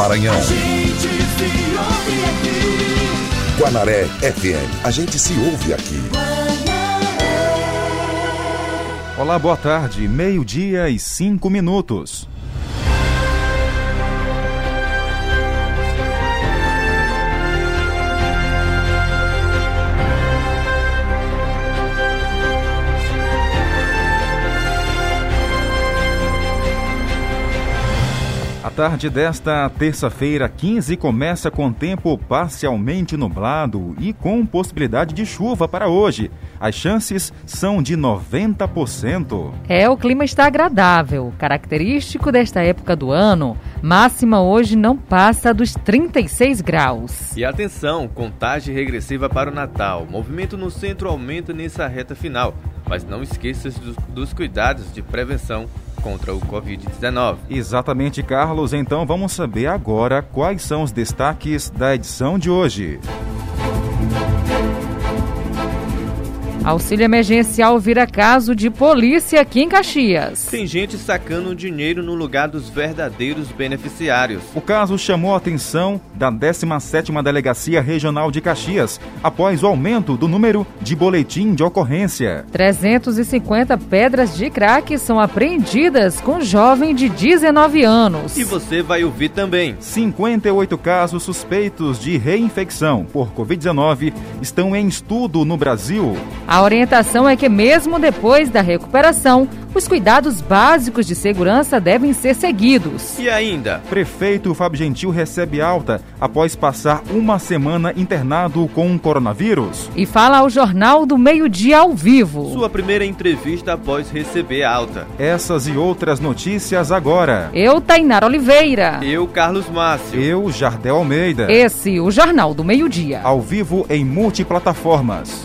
Maranhão. Guanaré FM. A gente se ouve aqui. Olá, boa tarde. Meio-dia e cinco minutos. Tarde desta terça-feira 15 começa com tempo parcialmente nublado e com possibilidade de chuva para hoje. As chances são de 90%. É, o clima está agradável, característico desta época do ano. Máxima hoje não passa dos 36 graus. E atenção, contagem regressiva para o Natal. movimento no centro aumenta nessa reta final. Mas não esqueça dos, dos cuidados de prevenção contra o Covid-19. Exatamente, Carlos. Então vamos saber agora quais são os destaques da edição de hoje. Auxílio emergencial vira caso de polícia aqui em Caxias. Tem gente sacando dinheiro no lugar dos verdadeiros beneficiários. O caso chamou a atenção da 17ª Delegacia Regional de Caxias, após o aumento do número de boletim de ocorrência. 350 pedras de crack são apreendidas com jovem de 19 anos. E você vai ouvir também. 58 casos suspeitos de reinfecção por Covid-19 estão em estudo no Brasil. A orientação é que, mesmo depois da recuperação, os cuidados básicos de segurança devem ser seguidos. E ainda? Prefeito Fábio Gentil recebe alta após passar uma semana internado com coronavírus. E fala ao Jornal do Meio-Dia ao vivo. Sua primeira entrevista após receber alta. Essas e outras notícias agora. Eu, Tainara Oliveira. Eu, Carlos Márcio. Eu, Jardel Almeida. Esse, o Jornal do Meio-Dia. Ao vivo em multiplataformas.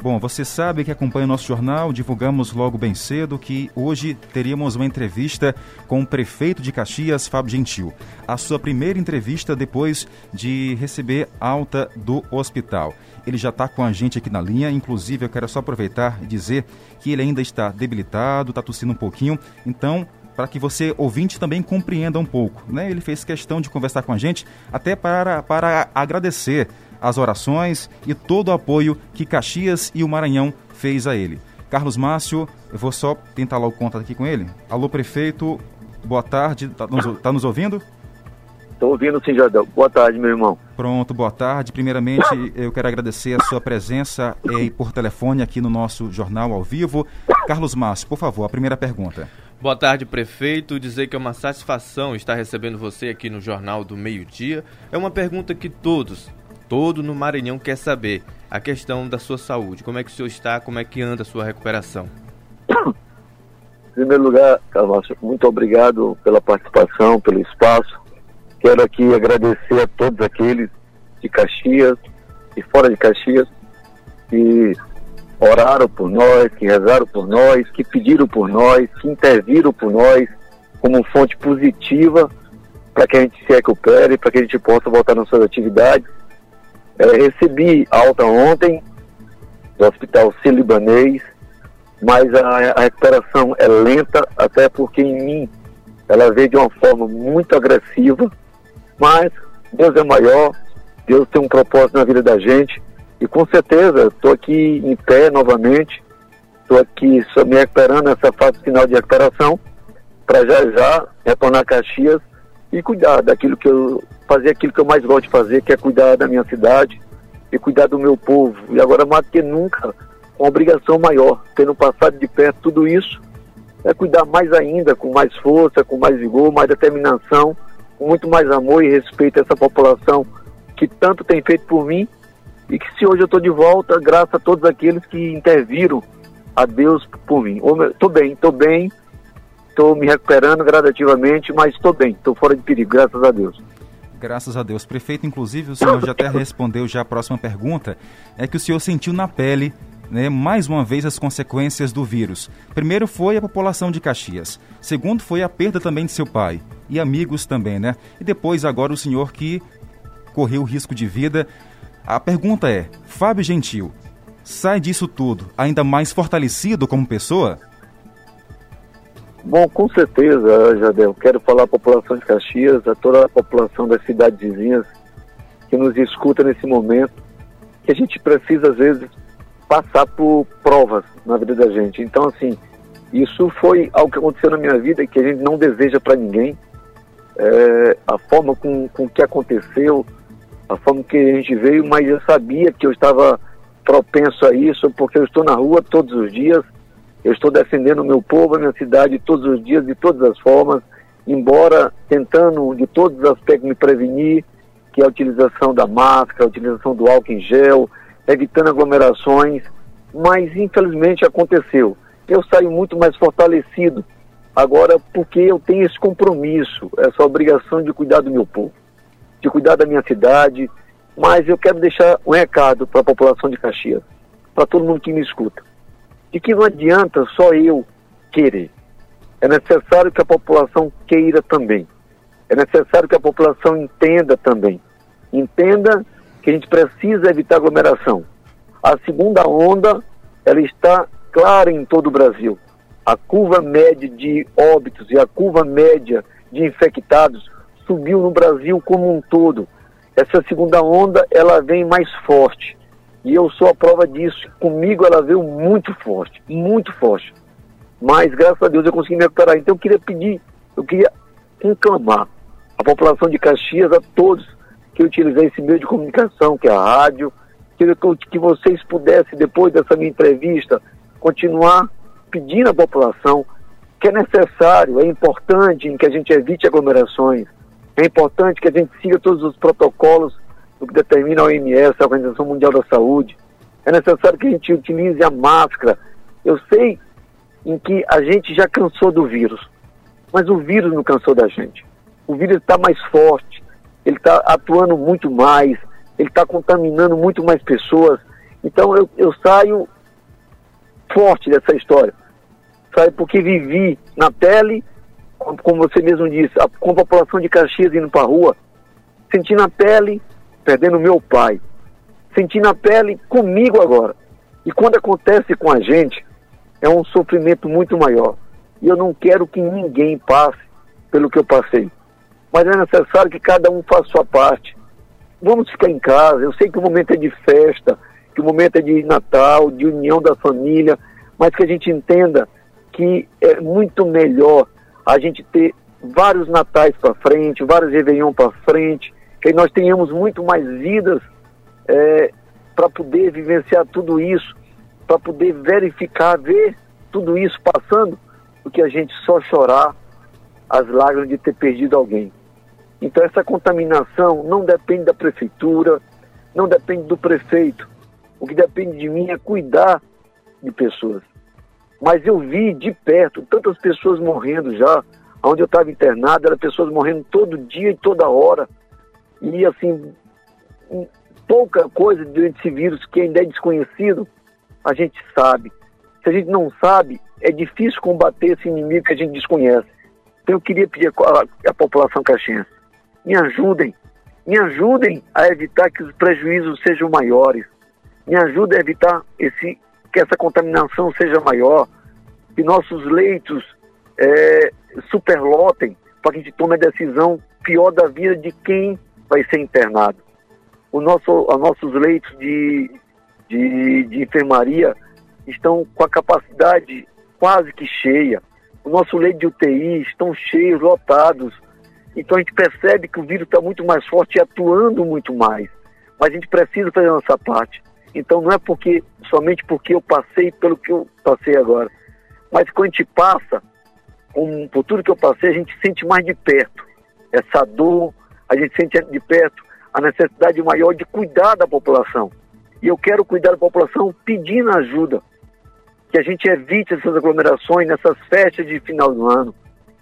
Bom, você sabe que acompanha o nosso jornal, divulgamos logo bem cedo que hoje teríamos uma entrevista com o prefeito de Caxias, Fábio Gentil. A sua primeira entrevista depois de receber alta do hospital. Ele já está com a gente aqui na linha, inclusive eu quero só aproveitar e dizer que ele ainda está debilitado, está tossindo um pouquinho, então para que você, ouvinte, também compreenda um pouco. Né? Ele fez questão de conversar com a gente, até para, para agradecer as orações e todo o apoio que Caxias e o Maranhão fez a ele. Carlos Márcio, eu vou só tentar lá o contato aqui com ele. Alô, prefeito, boa tarde, está nos, tá nos ouvindo? Estou ouvindo sim, Jardel. Boa tarde, meu irmão. Pronto, boa tarde. Primeiramente, eu quero agradecer a sua presença eh, por telefone aqui no nosso jornal ao vivo. Carlos Márcio, por favor, a primeira pergunta. Boa tarde, prefeito. Dizer que é uma satisfação estar recebendo você aqui no Jornal do Meio Dia é uma pergunta que todos, todo no Maranhão quer saber a questão da sua saúde. Como é que o senhor está? Como é que anda a sua recuperação? Em primeiro lugar, Carlos, muito obrigado pela participação, pelo espaço. Quero aqui agradecer a todos aqueles de Caxias e fora de Caxias que oraram por nós, que rezaram por nós, que pediram por nós, que interviram por nós como fonte positiva para que a gente se recupere, para que a gente possa voltar nas suas atividades é, recebi alta ontem do Hospital Sírio-Libanês, mas a, a, recuperação é lenta, até porque em mim ela veio de uma forma muito agressiva, mas Deus é maior, Deus tem um propósito na vida da gente, e com certeza estou aqui em pé novamente, estou aqui me recuperando nessa fase final de recuperação, para já já retornar a Caxias e cuidar daquilo que eu fazer aquilo que eu mais gosto de fazer, que é cuidar da minha cidade e cuidar do meu povo. E agora mais do que nunca, uma obrigação maior, tendo passado de perto tudo isso, é cuidar mais ainda, com mais força, com mais vigor, mais determinação, com muito mais amor e respeito a essa população que tanto tem feito por mim e que se hoje eu estou de volta, graças a todos aqueles que interviram a Deus por mim. Estou bem, estou bem, estou me recuperando gradativamente, mas estou bem, estou fora de perigo, graças a Deus. Graças a Deus. Prefeito, inclusive, o senhor já até respondeu já a próxima pergunta, é que o senhor sentiu na pele né, mais uma vez as consequências do vírus. Primeiro foi a população de Caxias. Segundo foi a perda também de seu pai e amigos também, né? E depois agora o senhor que correu risco de vida. A pergunta é: Fábio Gentil sai disso tudo ainda mais fortalecido como pessoa? Bom, com certeza, Jadel. Quero falar à população de Caxias, a toda a população das cidades vizinhas que nos escuta nesse momento, que a gente precisa, às vezes, passar por provas na vida da gente. Então, assim, isso foi algo que aconteceu na minha vida e que a gente não deseja para ninguém. É, a forma com, com que aconteceu, a forma que a gente veio, mas eu sabia que eu estava propenso a isso, porque eu estou na rua todos os dias, eu estou defendendo o meu povo, a minha cidade todos os dias, de todas as formas, embora tentando de todos os aspectos me prevenir, que é a utilização da máscara, a utilização do álcool em gel, evitando aglomerações, mas infelizmente aconteceu. Eu saio muito mais fortalecido agora porque eu tenho esse compromisso, essa obrigação de cuidar do meu povo, de cuidar da minha cidade, mas eu quero deixar um recado para a população de Caxias, para todo mundo que me escuta de que não adianta só eu querer. É necessário que a população queira também. É necessário que a população entenda também. Entenda que a gente precisa evitar aglomeração. A segunda onda, ela está clara em todo o Brasil. A curva média de óbitos e a curva média de infectados subiu no Brasil como um todo. Essa segunda onda, ela vem mais forte. E eu sou a prova disso. Comigo ela veio muito forte, muito forte. Mas graças a Deus eu consegui me recuperar. Então eu queria pedir, eu queria conclamar a população de Caxias, a todos que utilizei esse meio de comunicação, que é a rádio, queria que vocês pudessem, depois dessa minha entrevista, continuar pedindo à população que é necessário, é importante que a gente evite aglomerações, é importante que a gente siga todos os protocolos do que determina a OMS, a Organização Mundial da Saúde. É necessário que a gente utilize a máscara. Eu sei em que a gente já cansou do vírus, mas o vírus não cansou da gente. O vírus está mais forte, ele está atuando muito mais, ele está contaminando muito mais pessoas. Então eu, eu saio forte dessa história. Saio porque vivi na pele, como você mesmo disse, a, com a população de Caxias indo para a rua, senti na pele perdendo meu pai. Senti na pele comigo agora. E quando acontece com a gente, é um sofrimento muito maior. E eu não quero que ninguém passe pelo que eu passei. Mas é necessário que cada um faça sua parte. Vamos ficar em casa. Eu sei que o momento é de festa, que o momento é de Natal, de união da família, mas que a gente entenda que é muito melhor a gente ter vários natais para frente, vários Réveillon para frente, que nós tenhamos muito mais vidas é, para poder vivenciar tudo isso, para poder verificar, ver tudo isso passando, do que a gente só chorar as lágrimas de ter perdido alguém. Então essa contaminação não depende da prefeitura, não depende do prefeito. O que depende de mim é cuidar de pessoas. Mas eu vi de perto tantas pessoas morrendo já, onde eu estava internado, eram pessoas morrendo todo dia e toda hora. E assim, pouca coisa durante esse vírus que ainda é desconhecido, a gente sabe. Se a gente não sabe, é difícil combater esse inimigo que a gente desconhece. Então eu queria pedir à população caxiense, me ajudem, me ajudem a evitar que os prejuízos sejam maiores, me ajudem a evitar esse, que essa contaminação seja maior, que nossos leitos é, superlotem para que a gente tome a decisão pior da vida de quem vai ser internado. O nosso, os nossos leitos de, de, de enfermaria estão com a capacidade quase que cheia. O nosso leito de UTI estão cheios, lotados. Então a gente percebe que o vírus está muito mais forte e atuando muito mais. Mas a gente precisa fazer a nossa parte. Então não é porque somente porque eu passei pelo que eu passei agora. Mas quando a gente passa, um, por tudo que eu passei, a gente sente mais de perto essa dor, a gente sente de perto a necessidade maior de cuidar da população. E eu quero cuidar da população pedindo ajuda, que a gente evite essas aglomerações nessas festas de final do ano,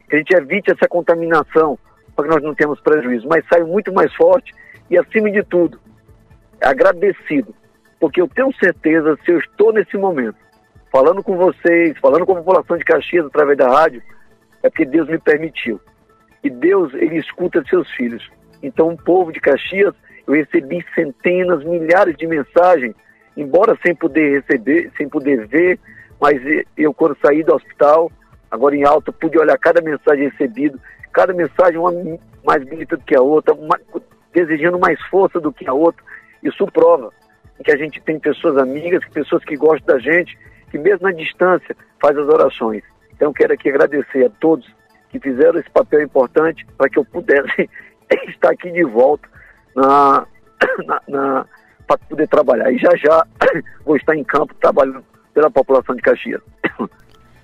que a gente evite essa contaminação, para que nós não tenhamos prejuízo, mas saio muito mais forte e, acima de tudo, agradecido, porque eu tenho certeza, se eu estou nesse momento, falando com vocês, falando com a população de Caxias através da rádio, é porque Deus me permitiu. Deus, ele escuta seus filhos. Então, o povo de Caxias, eu recebi centenas, milhares de mensagens, embora sem poder receber, sem poder ver, mas eu, quando saí do hospital, agora em alta, pude olhar cada mensagem recebida, cada mensagem uma mais bonita do que a outra, uma, desejando mais força do que a outra. Isso prova que a gente tem pessoas amigas, pessoas que gostam da gente, que mesmo na distância faz as orações. Então quero aqui agradecer a todos que fizeram esse papel importante para que eu pudesse estar aqui de volta na, na, na para poder trabalhar. E já já vou estar em campo trabalhando pela população de Caxias.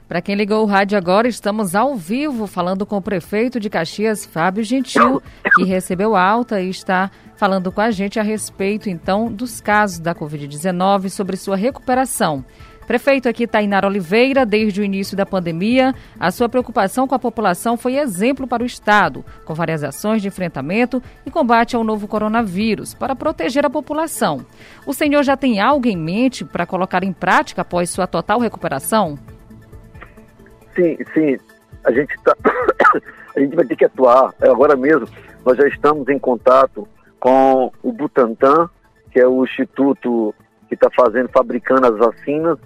Para quem ligou o rádio agora, estamos ao vivo falando com o prefeito de Caxias, Fábio Gentil, que recebeu alta e está falando com a gente a respeito, então, dos casos da Covid-19 sobre sua recuperação. Prefeito aqui Tainara Oliveira, desde o início da pandemia, a sua preocupação com a população foi exemplo para o Estado, com várias ações de enfrentamento e combate ao novo coronavírus, para proteger a população. O senhor já tem algo em mente para colocar em prática após sua total recuperação? Sim, sim. A gente, tá, a gente vai ter que atuar. É, agora mesmo, nós já estamos em contato com o Butantan, que é o instituto que está fazendo, fabricando as vacinas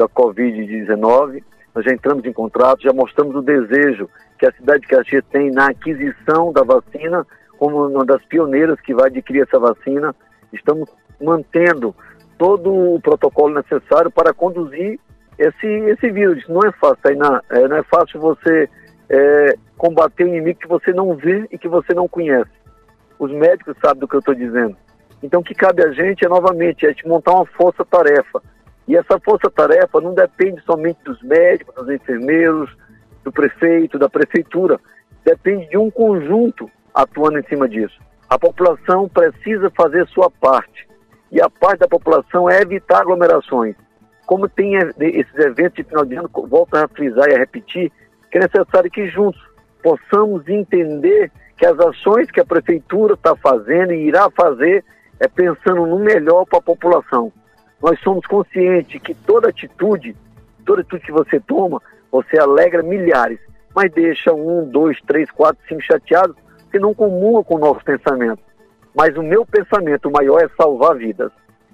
da Covid-19. Nós já entramos em contrato, já mostramos o desejo que a cidade de Caxias tem na aquisição da vacina, como uma das pioneiras que vai adquirir essa vacina. Estamos mantendo todo o protocolo necessário para conduzir esse, esse vírus. Não é fácil, Tainá. É, não é fácil você é, combater o inimigo que você não vê e que você não conhece. Os médicos sabem do que eu estou dizendo. Então, o que cabe a gente é, novamente, é montar uma força-tarefa e essa força-tarefa não depende somente dos médicos, dos enfermeiros, do prefeito, da prefeitura. Depende de um conjunto atuando em cima disso. A população precisa fazer sua parte. E a parte da população é evitar aglomerações. Como tem esses eventos de final de ano, volto a frisar e a repetir, que é necessário que juntos possamos entender que as ações que a prefeitura está fazendo e irá fazer é pensando no melhor para a população nós somos conscientes que toda atitude, toda atitude que você toma, você alegra milhares, mas deixa um, dois, três, quatro, cinco chateados que não comunga com o nosso pensamento. Mas o meu pensamento maior é salvar vidas.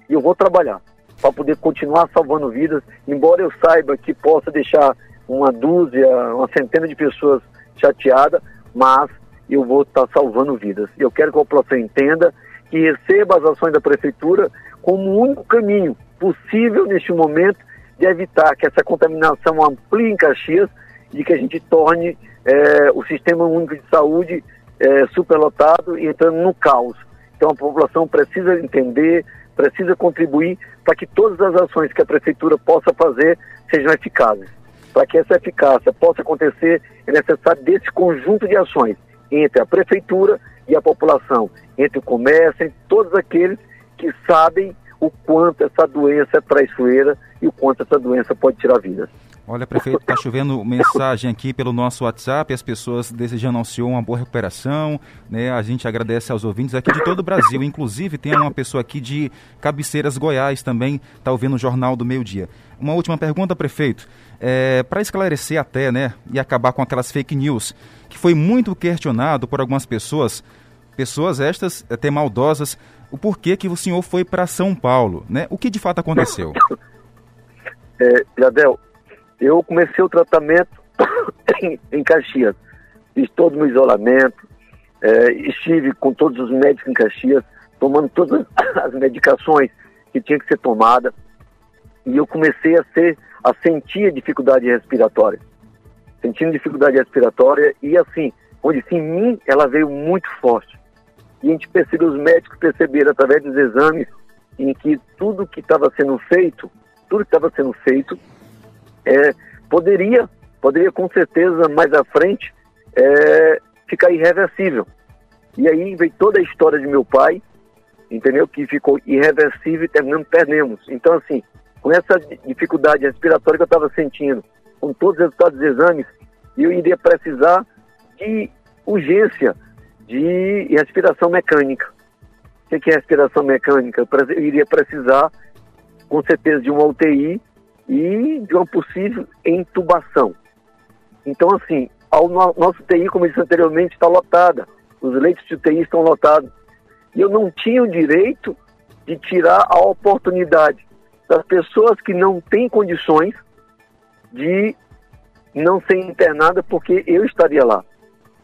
E eu vou trabalhar para poder continuar salvando vidas, embora eu saiba que possa deixar uma dúzia, uma centena de pessoas chateadas, mas eu vou estar salvando vidas. Eu quero que a população entenda que receba as ações da prefeitura como o único caminho possível neste momento de evitar que essa contaminação amplie em Caxias e que a gente torne é, o Sistema Único de Saúde é, superlotado e entrando no caos. Então a população precisa entender, precisa contribuir para que todas as ações que a Prefeitura possa fazer sejam eficazes. Para que essa eficácia possa acontecer, é necessário desse conjunto de ações entre a Prefeitura e a população, entre o comércio, entre todos aqueles que sabem o quanto essa doença é traiçoeira e o quanto essa doença pode tirar vidas. Olha, prefeito, está chovendo mensagem aqui pelo nosso WhatsApp, as pessoas desejando ao senhor uma boa recuperação, né? A gente agradece aos ouvintes aqui de todo o Brasil, inclusive tem uma pessoa aqui de Cabeceiras, Goiás também, está ouvindo o Jornal do Meio Dia. Uma última pergunta, prefeito, é, para esclarecer até, né, e acabar com aquelas fake news, que foi muito questionado por algumas pessoas, pessoas estas até maldosas, o porquê que o senhor foi para São Paulo, né? O que de fato aconteceu? É, Jadel, eu comecei o tratamento em, Caxias. Fiz todo o meu isolamento, é, estive com todos os médicos em Caxias, tomando todas as medicações que tinha que ser tomada. E eu comecei a ser, a sentir a dificuldade respiratória. Sentindo dificuldade respiratória e assim, onde sim, em mim ela veio muito forte. E a gente percebeu, os médicos perceberam através dos exames em que tudo que estava sendo feito, tudo que estava sendo feito, é, poderia, poderia com certeza mais à frente é, ficar irreversível. E aí veio toda a história de meu pai, entendeu? Que ficou irreversível e terminamos, perdemos. Então, assim, com essa dificuldade respiratória que eu estava sentindo, com todos os resultados dos exames, eu iria precisar de urgência de respiração mecânica. O que é respiração mecânica? Eu iria precisar, com certeza, de uma UTI e de uma possível intubação. Então, assim, o nosso UTI, como eu disse anteriormente, está lotada. Os leitos de UTI estão lotados. E eu não tinha o direito de tirar a oportunidade das pessoas que não têm condições de não ser internada porque eu estaria lá.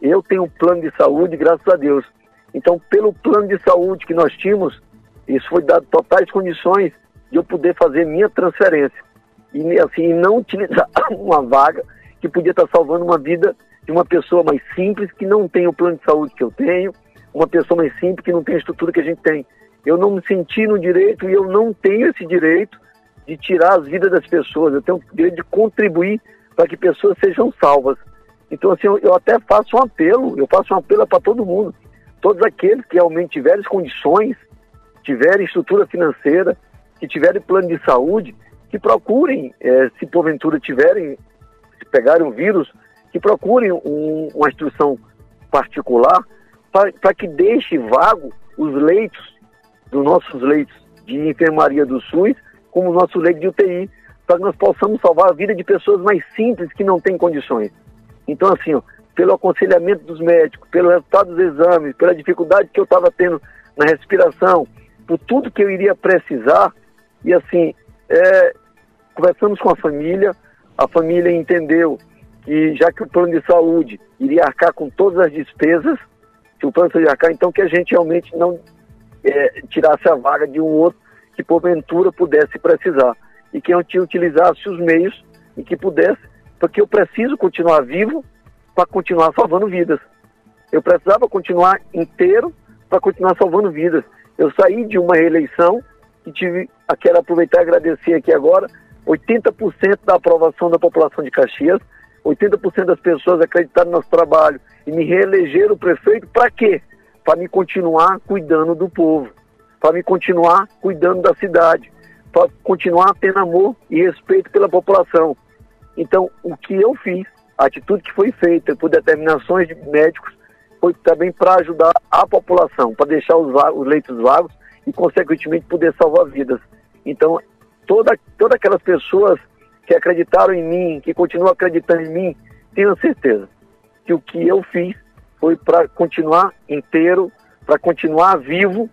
Eu tenho um plano de saúde, graças a Deus. Então, pelo plano de saúde que nós tínhamos, isso foi dado totais condições de eu poder fazer minha transferência. E assim, não utilizar uma vaga que podia estar salvando uma vida de uma pessoa mais simples, que não tem o plano de saúde que eu tenho, uma pessoa mais simples que não tem a estrutura que a gente tem. Eu não me senti no direito e eu não tenho esse direito de tirar as vidas das pessoas. Eu tenho o direito de contribuir para que pessoas sejam salvas. Então, assim, eu, eu até faço um apelo, eu faço um apelo para todo mundo. Todos aqueles que realmente tiverem condições, tiverem estrutura financeira, que tiverem plano de saúde, que procurem, é, se porventura tiverem, se pegarem um vírus, que procurem um, uma instrução particular para que deixe vago os leitos, dos nossos leitos de enfermaria do SUS, como o nosso leito de UTI, para que nós possamos salvar a vida de pessoas mais simples que não têm condições. Então, assim, ó, pelo aconselhamento dos médicos, pelo resultado dos exames, pela dificuldade que eu estava tendo na respiração, por tudo que eu iria precisar, e assim, é, conversamos com a família, a família entendeu que já que o plano de saúde iria arcar com todas as despesas, se o plano de saúde arcar, então que a gente realmente não é, tirasse a vaga de um outro que porventura pudesse precisar e que utilizasse os meios e que pudesse, porque eu preciso continuar vivo para continuar salvando vidas. Eu precisava continuar inteiro para continuar salvando vidas. Eu saí de uma reeleição e tive, quero aproveitar e agradecer aqui agora, 80% da aprovação da população de Caxias, 80% das pessoas acreditaram no nosso trabalho e me reelegeram prefeito para quê? Para me continuar cuidando do povo, para me continuar cuidando da cidade, para continuar tendo amor e respeito pela população. Então, o que eu fiz, a atitude que foi feita por determinações de médicos, foi também para ajudar a população, para deixar os, os, leitos vagos e, consequentemente, poder salvar vidas. Então, toda, todas aquelas pessoas que acreditaram em mim, que continuam acreditando em mim, tenham certeza que o que eu fiz foi para continuar inteiro, para continuar vivo,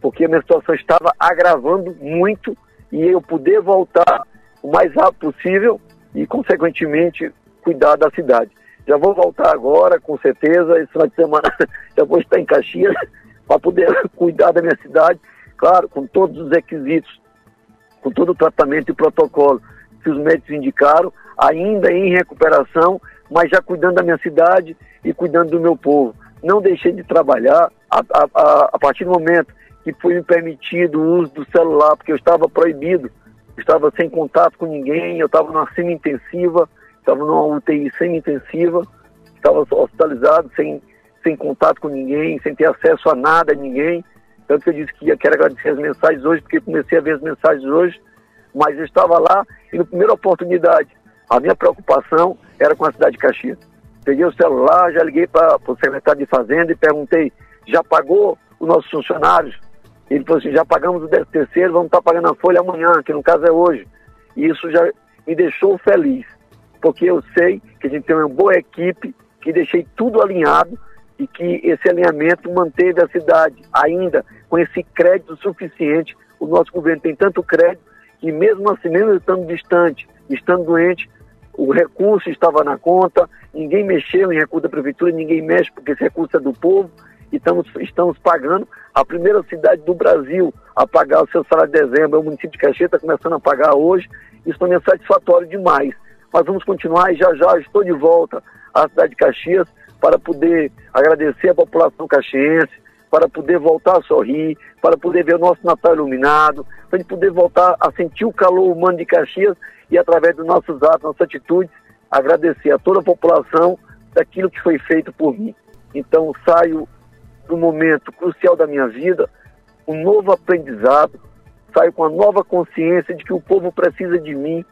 porque a minha situação estava agravando muito e eu poder voltar o mais rápido possível e, consequentemente, cuidar da cidade. Já vou voltar agora, com certeza, esse final de semana já vou estar em Caxias para poder cuidar da minha cidade, claro, com todos os requisitos, com todo o tratamento e protocolo que os médicos indicaram, ainda em recuperação, mas já cuidando da minha cidade e cuidando do meu povo. Não deixei de trabalhar a, a, a partir do momento que foi permitido o uso do celular, porque eu estava proibido, estava sem contato com ninguém, eu estava numa semi-intensiva, estava numa UTI semi-intensiva, estava hospitalizado, sem, sem contato com ninguém, sem ter acesso a nada, a ninguém. Tanto que eu disse que ia, quero agradecer as mensagens hoje, porque comecei a ver as mensagens hoje, mas eu estava lá e na primeira oportunidade, a minha preocupação era com a cidade de Caxias. Peguei o celular, já liguei para o secretário de Fazenda e perguntei, já pagou os nossos funcionários? Ele falou assim, já pagamos o décimo terceiro, vamos estar pagando a folha amanhã, que no caso é hoje. E isso já me deixou feliz, porque eu sei que a gente tem uma boa equipe, que deixei tudo alinhado e que esse alinhamento manteve a cidade ainda com esse crédito suficiente. O nosso governo tem tanto crédito que mesmo assim, mesmo estando distante, estando doente, o recurso estava na conta, ninguém mexeu em recurso da prefeitura, ninguém mexe porque esse recurso é do povo estamos, estamos pagando a primeira cidade do Brasil a pagar o seu salário de dezembro. É o município de Caxias está começando a pagar hoje. Isso também é satisfatório demais. Mas vamos continuar e já já estou de volta à cidade de Caxias para poder agradecer a população caxiense, para poder voltar a sorrir, para poder ver o nosso Natal iluminado, para poder voltar a sentir o calor humano de Caxias e através dos nossos atos, nossas atitudes, agradecer a toda a população daquilo que foi feito por mim. Então saio do momento crucial da minha vida, um novo aprendizado, saio com a nova consciência de que o povo precisa de mim,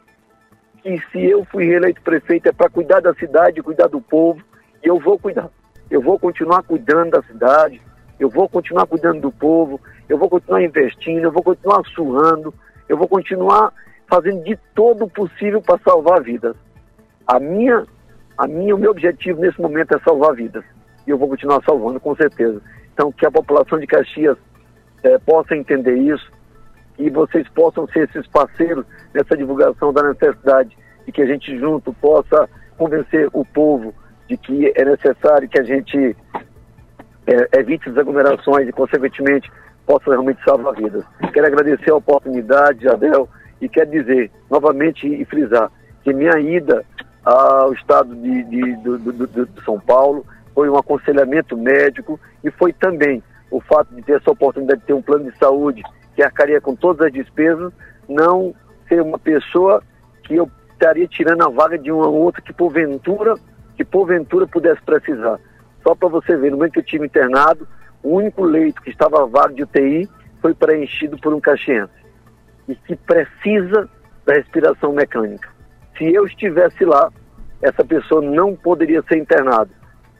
que se eu fui reeleito prefeito é para cuidar da cidade, cuidar do povo, e eu vou cuidar. eu vou continuar cuidando da cidade, eu vou continuar cuidando do povo, eu vou continuar investindo, eu vou continuar suando, eu vou continuar fazendo de todo o possível para salvar vidas. A minha, a minha, o meu objetivo nesse momento é salvar vidas. E eu vou continuar salvando, com certeza. Então, que a população de Caxias é, possa entender isso e vocês possam ser esses parceiros nessa divulgação da necessidade e que a gente junto possa convencer o povo de que é necessário que a gente é, evite as aglomerações e, consequentemente, possa realmente salvar vidas. Quero agradecer a oportunidade, Adel, e quero dizer novamente e frisar que minha ida ao estado de, de, de, de, de São Paulo foi um aconselhamento médico e foi também o fato de ter essa oportunidade de ter um plano de saúde que arcaria com todas as despesas, não ser uma pessoa que eu estaria tirando a vaga de uma outra que porventura, que porventura pudesse precisar. Só para você ver, no momento que eu tive internado, o único leito que estava vago de UTI foi preenchido por um caxiense e que precisa da respiração mecânica. Se eu estivesse lá, essa pessoa não poderia ser internada.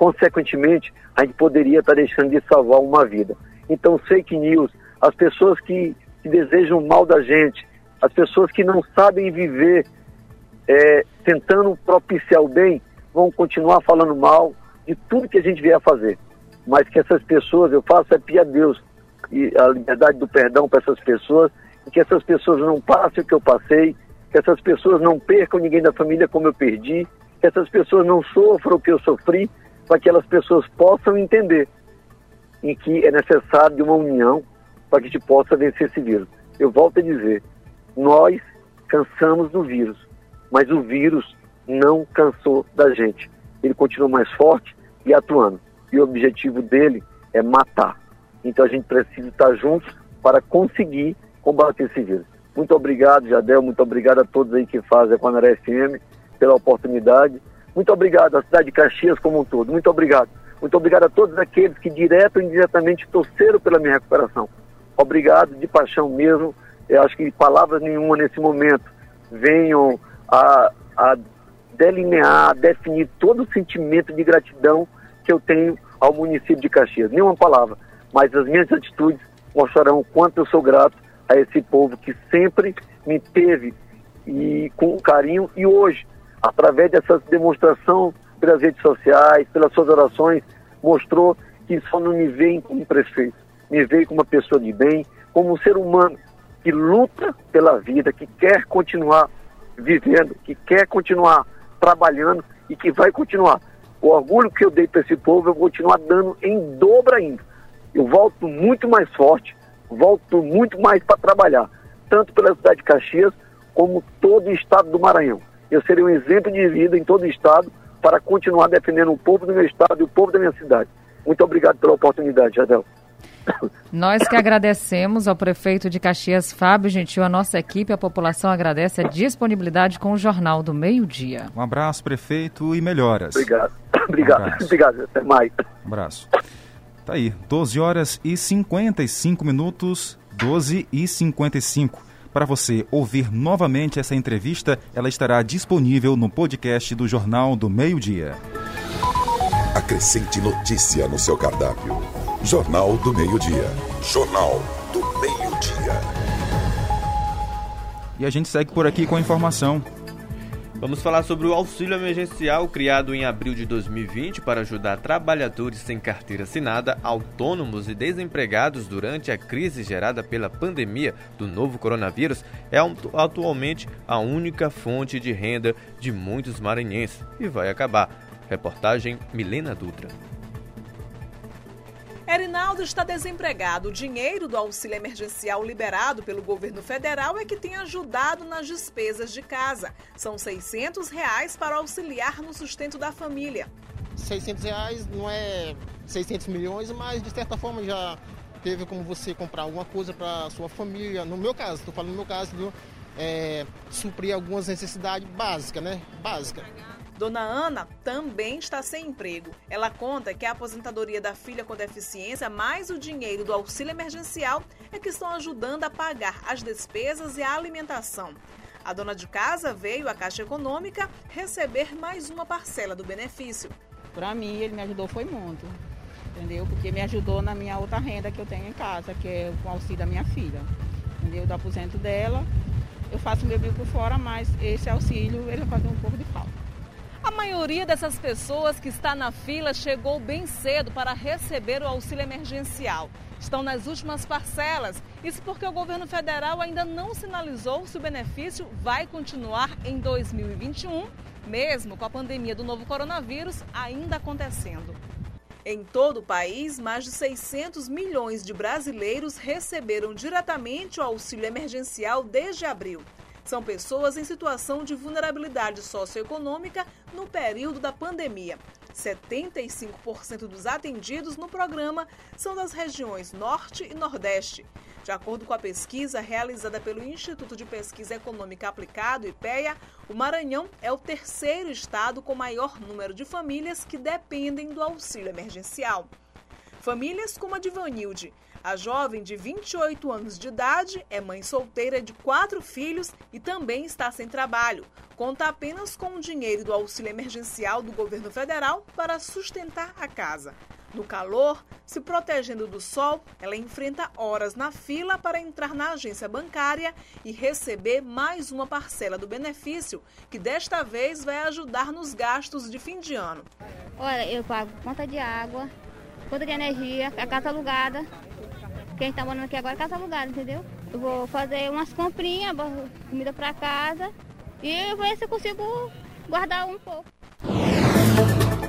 Consequentemente, a gente poderia estar deixando de salvar uma vida. Então, fake news, as pessoas que, que desejam mal da gente, as pessoas que não sabem viver é, tentando propiciar o bem, vão continuar falando mal de tudo que a gente vier a fazer. Mas que essas pessoas, eu faço é pedir a Deus e a liberdade do perdão para essas pessoas, e que essas pessoas não passem o que eu passei, que essas pessoas não percam ninguém da família como eu perdi, que essas pessoas não sofram o que eu sofri, para que aquelas pessoas possam entender em que é necessário uma união para que a gente possa vencer esse vírus. Eu volto a dizer, nós cansamos do vírus, mas o vírus não cansou da gente. Ele continua mais forte e atuando. E o objetivo dele é matar. Então a gente precisa estar juntos para conseguir combater esse vírus. Muito obrigado, Jadel, muito obrigado a todos aí que fazem a Panaré FM pela oportunidade. Muito obrigado à cidade de Caxias como um todo. Muito obrigado. Muito obrigado a todos aqueles que direto ou indiretamente torceram pela minha recuperação. Obrigado de paixão mesmo. Eu acho que palavras nenhuma nesse momento venham a, a delinear, a definir todo o sentimento de gratidão que eu tenho ao município de Caxias. Nenhuma palavra, mas as minhas atitudes mostrarão o quanto eu sou grato a esse povo que sempre me teve e com carinho e hoje, através dessa demonstração pelas redes sociais, pelas suas orações, mostrou que só não me veem como prefeito, me veem como uma pessoa de bem, como um ser humano que luta pela vida, que quer continuar vivendo, que quer continuar trabalhando e que vai continuar. O orgulho que eu dei para esse povo, eu vou continuar dando em dobro ainda. Eu volto muito mais forte, volto muito mais para trabalhar, tanto pela cidade de Caxias, como todo o estado do Maranhão. Eu serei um exemplo de vida em todo o estado para continuar defendendo o povo do meu estado e o povo da minha cidade. Muito obrigado pela oportunidade, Jadel. Nós que agradecemos ao prefeito de Caxias, Fábio Gentil, a nossa equipe, a população agradece a disponibilidade com o Jornal do Meio Dia. Um abraço, prefeito, e melhoras. Obrigado. Obrigado. Um Obrigado. Até mais. Um abraço. Tá aí, 12 horas e 55 minutos, 12 e 55. Para você ouvir novamente essa entrevista, ela estará disponível no podcast do Jornal do Meio Dia. Acrescente notícia no seu cardápio. Jornal do Meio-Dia. Jornal do Meio-Dia. E a gente segue por aqui com a informação. Vamos falar sobre o auxílio emergencial criado em abril de 2020 para ajudar trabalhadores sem carteira assinada, autônomos e desempregados durante a crise gerada pela pandemia do novo coronavírus. É atualmente a única fonte de renda de muitos maranhenses e vai acabar. Reportagem Milena Dutra. Erinaldo está desempregado. O dinheiro do auxílio emergencial liberado pelo governo federal é que tem ajudado nas despesas de casa. São 600 reais para auxiliar no sustento da família. 600 reais não é 600 milhões, mas de certa forma já teve como você comprar alguma coisa para sua família. No meu caso, estou falando no meu caso, viu? É, suprir algumas necessidades básicas, né? Básica. Dona Ana também está sem emprego. Ela conta que a aposentadoria da filha com deficiência mais o dinheiro do auxílio emergencial é que estão ajudando a pagar as despesas e a alimentação. A dona de casa veio à Caixa Econômica receber mais uma parcela do benefício. Para mim, ele me ajudou foi muito, entendeu? Porque me ajudou na minha outra renda que eu tenho em casa, que é o auxílio da minha filha, entendeu? Do aposento dela. Eu faço meu bico por fora, mas esse auxílio, ele vai fazer um pouco de falta. A maioria dessas pessoas que está na fila chegou bem cedo para receber o auxílio emergencial. Estão nas últimas parcelas. Isso porque o governo federal ainda não sinalizou se o benefício vai continuar em 2021, mesmo com a pandemia do novo coronavírus ainda acontecendo. Em todo o país, mais de 600 milhões de brasileiros receberam diretamente o auxílio emergencial desde abril. São pessoas em situação de vulnerabilidade socioeconômica no período da pandemia. 75% dos atendidos no programa são das regiões Norte e Nordeste. De acordo com a pesquisa realizada pelo Instituto de Pesquisa Econômica Aplicado, IPEA, o Maranhão é o terceiro estado com maior número de famílias que dependem do auxílio emergencial. Famílias como a de Vanilde. A jovem de 28 anos de idade é mãe solteira de quatro filhos e também está sem trabalho. Conta apenas com o dinheiro do auxílio emergencial do governo federal para sustentar a casa. No calor, se protegendo do sol, ela enfrenta horas na fila para entrar na agência bancária e receber mais uma parcela do benefício, que desta vez vai ajudar nos gastos de fim de ano. Olha, eu pago conta de água, conta de energia, a casa alugada. Quem está morando aqui agora é casa alugada, entendeu? Eu vou fazer umas comprinhas, comida para casa e ver se eu consigo guardar um pouco.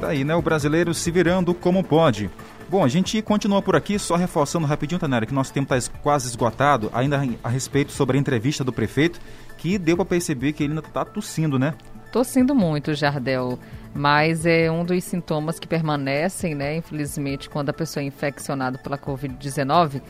Tá aí, né? O brasileiro se virando como pode. Bom, a gente continua por aqui, só reforçando rapidinho, Tanera, que nosso tempo está quase esgotado, ainda a respeito sobre a entrevista do prefeito, que deu para perceber que ele ainda está tossindo, né? Tossindo muito, Jardel mas é um dos sintomas que permanecem, né, infelizmente, quando a pessoa é infeccionada pela Covid-19.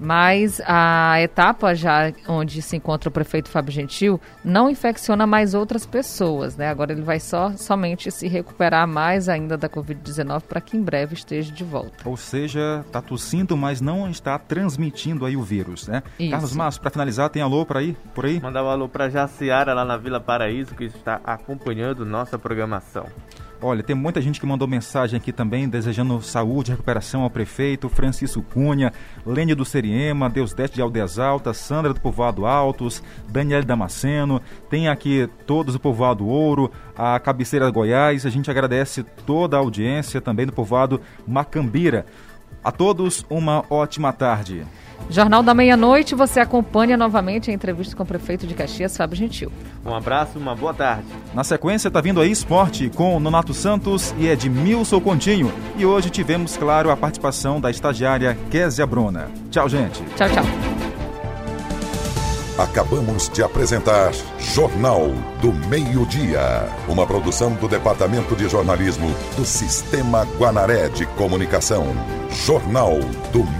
Mas a etapa já onde se encontra o prefeito Fábio Gentil não infecciona mais outras pessoas, né? Agora ele vai só somente se recuperar mais ainda da Covid-19 para que em breve esteja de volta. Ou seja, está tossindo, mas não está transmitindo aí o vírus, né? Isso. Carlos Márcio, para finalizar, tem alô para aí, por aí? Mandar um alô para Jaciara lá na Vila Paraíso que está acompanhando nossa programação. Olha, tem muita gente que mandou mensagem aqui também, desejando saúde recuperação ao prefeito, Francisco Cunha, Lênia do Seriema, Deus Deste de Aldeias Altas, Sandra do Povoado Altos, Daniel Damasceno, tem aqui todos do Povoado Ouro, a Cabeceira Goiás, a gente agradece toda a audiência também do Povoado Macambira. A todos, uma ótima tarde. Jornal da Meia-Noite, você acompanha novamente a entrevista com o prefeito de Caxias, Fábio Gentil. Um abraço, uma boa tarde. Na sequência, está vindo aí Esporte com Nonato Santos e Edmilson Continho. E hoje tivemos, claro, a participação da estagiária Késia Bruna. Tchau, gente. Tchau, tchau. Acabamos de apresentar Jornal do Meio-Dia, uma produção do Departamento de Jornalismo do Sistema Guanaré de Comunicação. Jornal do Meio